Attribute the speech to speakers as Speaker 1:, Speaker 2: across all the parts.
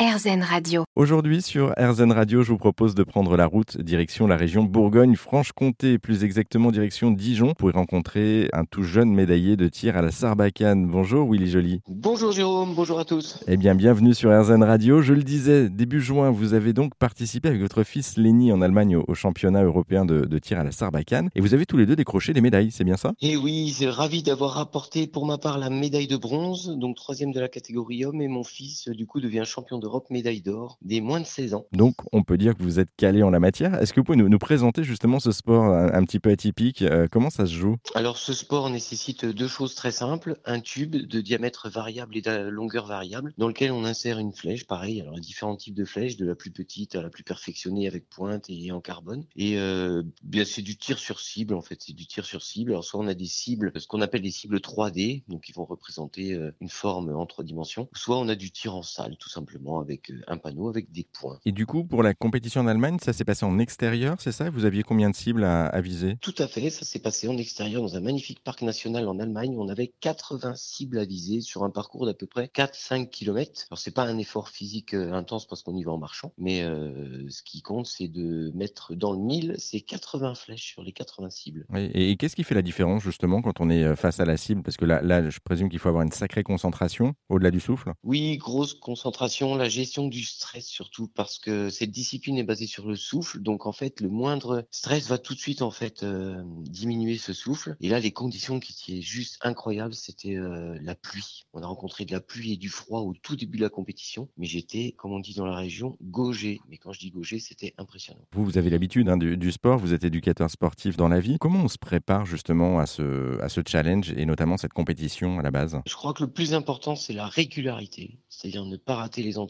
Speaker 1: RZN Radio.
Speaker 2: Aujourd'hui sur RZN Radio, je vous propose de prendre la route direction la région Bourgogne-Franche-Comté, plus exactement direction Dijon, pour y rencontrer un tout jeune médaillé de tir à la Sarbacane. Bonjour Willy Joly.
Speaker 3: Bonjour Jérôme, bonjour à tous.
Speaker 2: Eh bien, bienvenue sur RZN Radio. Je le disais, début juin, vous avez donc participé avec votre fils Lenny en Allemagne au, championnat européen de, tir à la Sarbacane, et vous avez tous les deux décroché des médailles, c'est bien ça?
Speaker 3: Eh oui, c'est ravi d'avoir rapporté pour ma part la médaille de bronze, donc troisième de la catégorie homme, et mon fils du coup devient champion de médaille d'or des moins de 16 ans.
Speaker 2: Donc, on peut dire que vous êtes calé en la matière. Est-ce que vous pouvez nous, présenter justement ce sport un, petit peu atypique euh, Comment ça se joue?
Speaker 3: Alors, ce sport nécessite deux choses très simples un tube de diamètre variable et de longueur variable, dans lequel on insère une flèche. Pareil, alors différents types de flèches, de la plus petite à la plus perfectionnée avec pointe et en carbone. Et euh, bien, c'est du tir sur cible en fait. C'est du tir sur cible. Alors, soit on a des cibles, ce qu'on appelle des cibles 3D, donc qui vont représenter euh, une forme en trois dimensions, soit on a du tir en salle, tout simplement avec euh, un panneau avec des points.
Speaker 2: Et du coup, pour la compétition en Allemagne, ça s'est passé en extérieur, c'est ça? Vous aviez combien de cibles à, viser?
Speaker 3: Tout à fait, ça s'est passé en extérieur dans un magnifique parc national en Allemagne. On avait 80 cibles à viser sur un parcours d'à peu près 4-5 km. Alors c'est pas un effort physique euh, intense parce qu'on y va en marchant, mais euh, ce qui compte c'est de mettre dans le mille ces 80 flèches sur les 80 cibles.
Speaker 2: et, qu'est-ce qui fait la différence justement quand on est face à la cible? Parce que là, là je présume qu'il faut avoir une sacrée concentration au-delà du souffle?
Speaker 3: Oui, grosse concentration, la gestion du stress surtout parce que cette discipline est basée sur le souffle. Donc en fait, le moindre stress va tout de suite en fait euh, diminuer ce souffle. Et là, les conditions qui étaient juste incroyables, c'était euh, la pluie. On a rencontré de la pluie et du froid au tout début de la compétition, mais j'étais, comme on dit dans la région, gaugé. Mais quand je dis gaugé, c'était impressionnant.
Speaker 2: Vous, vous avez l'habitude hein, du, sport, vous êtes éducateur sportif dans la vie. Comment on se prépare justement à ce, à ce challenge et notamment cette compétition à la base?
Speaker 3: Je crois que le plus important, c'est la régularité, c'est-à-dire ne pas rater les entraînements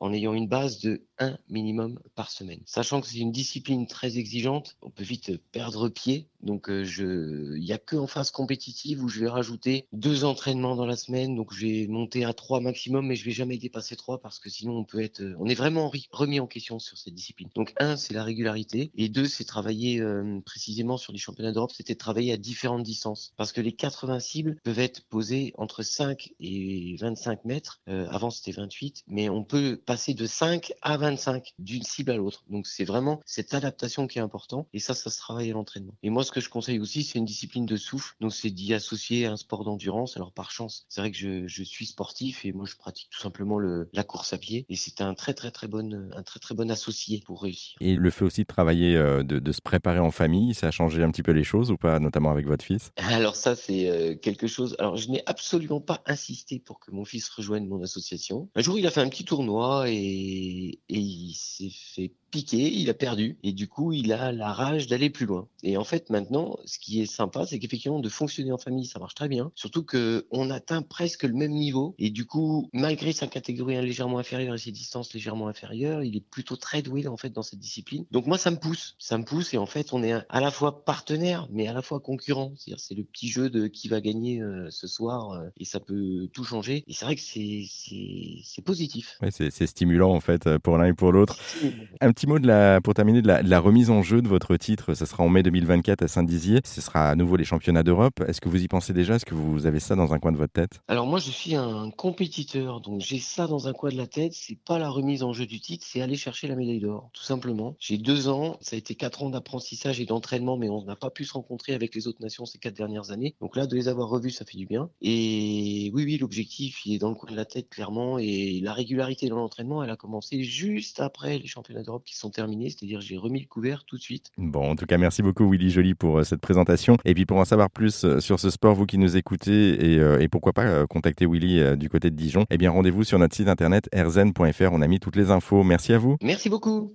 Speaker 3: en ayant une base de un minimum par semaine. Sachant que c'est une discipline très exigeante, on peut vite perdre pied. Donc euh, il y a que en phase compétitive où je vais rajouter deux entraînements dans la semaine. Donc je vais monter à trois maximum, mais je vais jamais dépasser trois parce que sinon on peut être, on est vraiment remis en question sur cette discipline. Donc un, c'est la régularité et deux, c'est travailler euh, précisément sur les championnats d'Europe, c'était travailler à différentes distances parce que les 80 cibles peuvent être posées entre 5 et 25 mètres. Euh, avant c'était 28, mais peut passer de 5 à 25 d'une cible à l'autre. Donc c'est vraiment cette adaptation qui est important et ça, ça se travaille à l'entraînement. Et moi, ce que je conseille aussi, c'est une discipline de souffle. Donc c'est d'y associer un sport d'endurance. Alors par chance, c'est vrai que je, je, suis sportif et moi je pratique tout simplement le, la course à pied et c'est un très très très bon un très très bon associé pour réussir.
Speaker 2: Et le fait aussi de travailler, euh, de, de se préparer en famille, ça a changé un petit peu les choses ou pas, notamment avec votre fils?
Speaker 3: Alors ça c'est euh, quelque chose. Alors je n'ai absolument pas insisté pour que mon fils rejoigne mon association. Un jour il a fait un petit tournoi et et, il s'est fait piqué, il a perdu et du coup il a la rage d'aller plus loin. Et en fait maintenant, ce qui est sympa, c'est qu'effectivement de fonctionner en famille, ça marche très bien. Surtout que on atteint presque le même niveau et du coup, malgré sa catégorie légèrement inférieure et ses distances légèrement inférieures, il est plutôt très doué en fait dans cette discipline. Donc moi ça me pousse, ça me pousse et en fait on est à la fois partenaire mais à la fois concurrent. C'est-à-dire c'est le petit jeu de qui va gagner euh, ce soir euh, et ça peut tout changer. Et c'est vrai que c'est positif.
Speaker 2: Ouais, c'est stimulant en fait pour l'un et pour l'autre petit mot de la, pour terminer de la, remise en jeu de votre titre. Ce sera en mai 2024 à Saint-Dizier. Ce sera à nouveau les championnats d'Europe. Est-ce que vous y pensez déjà? Est-ce que vous avez ça dans un coin de votre tête?
Speaker 3: Alors moi, je suis un compétiteur, donc j'ai ça dans un coin de la tête. C'est pas la remise en jeu du titre, c'est aller chercher la médaille d'or, tout simplement. J'ai deux ans, ça a été quatre ans d'apprentissage et d'entraînement, mais on n'a pas pu se rencontrer avec les autres nations ces quatre dernières années. Donc là, de les avoir revus, ça fait du bien. Et oui, oui, l'objectif, il est dans le coin de la tête clairement. Et la régularité dans l'entraînement, elle a commencé juste après les championnats d'Europe qui sont terminés, c'est-à-dire j'ai remis le couvert tout de suite.
Speaker 2: Bon, en tout cas, merci beaucoup Willy Joly pour euh, cette présentation. Et puis pour en savoir plus euh, sur ce sport, vous qui nous écoutez, et, euh, pourquoi pas contacter Willy du côté de Dijon, eh bien rendez-vous sur notre site internet rzen.fr, on a mis toutes les infos. Merci à vous.
Speaker 3: Merci beaucoup.